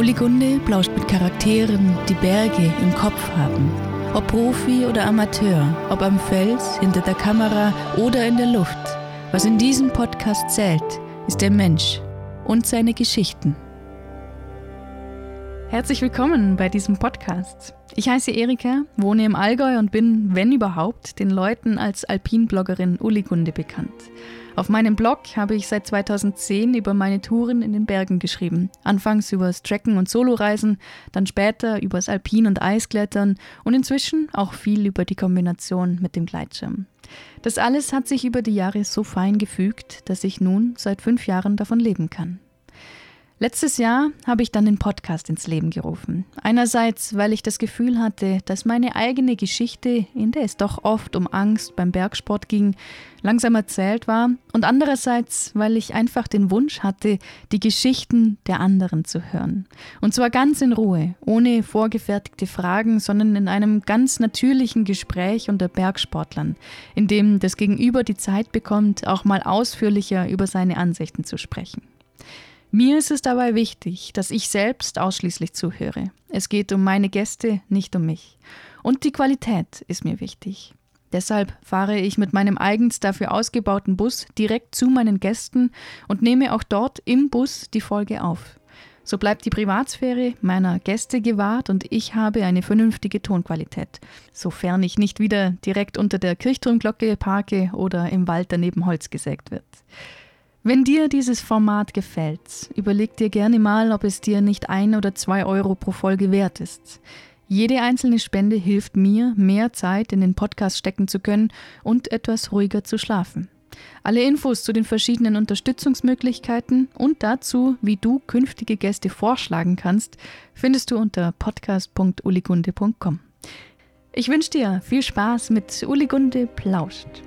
Uli Gunde plauscht mit Charakteren, die Berge im Kopf haben. Ob Profi oder Amateur, ob am Fels, hinter der Kamera oder in der Luft. Was in diesem Podcast zählt, ist der Mensch und seine Geschichten. Herzlich willkommen bei diesem Podcast. Ich heiße Erika, wohne im Allgäu und bin, wenn überhaupt, den Leuten als Alpinbloggerin Uli Gunde bekannt. Auf meinem Blog habe ich seit 2010 über meine Touren in den Bergen geschrieben. Anfangs übers Trekken und Soloreisen, dann später übers Alpin- und Eisklettern und inzwischen auch viel über die Kombination mit dem Gleitschirm. Das alles hat sich über die Jahre so fein gefügt, dass ich nun seit fünf Jahren davon leben kann. Letztes Jahr habe ich dann den Podcast ins Leben gerufen. Einerseits, weil ich das Gefühl hatte, dass meine eigene Geschichte, in der es doch oft um Angst beim Bergsport ging, langsam erzählt war und andererseits, weil ich einfach den Wunsch hatte, die Geschichten der anderen zu hören. Und zwar ganz in Ruhe, ohne vorgefertigte Fragen, sondern in einem ganz natürlichen Gespräch unter Bergsportlern, in dem das Gegenüber die Zeit bekommt, auch mal ausführlicher über seine Ansichten zu sprechen. Mir ist es dabei wichtig, dass ich selbst ausschließlich zuhöre. Es geht um meine Gäste, nicht um mich. Und die Qualität ist mir wichtig. Deshalb fahre ich mit meinem eigens dafür ausgebauten Bus direkt zu meinen Gästen und nehme auch dort im Bus die Folge auf. So bleibt die Privatsphäre meiner Gäste gewahrt und ich habe eine vernünftige Tonqualität, sofern ich nicht wieder direkt unter der Kirchturmglocke parke oder im Wald daneben Holz gesägt wird. Wenn dir dieses Format gefällt, überleg dir gerne mal, ob es dir nicht ein oder zwei Euro pro Folge wert ist. Jede einzelne Spende hilft mir, mehr Zeit in den Podcast stecken zu können und etwas ruhiger zu schlafen. Alle Infos zu den verschiedenen Unterstützungsmöglichkeiten und dazu, wie du künftige Gäste vorschlagen kannst, findest du unter podcast.uligunde.com. Ich wünsche dir viel Spaß mit Uligunde plauscht.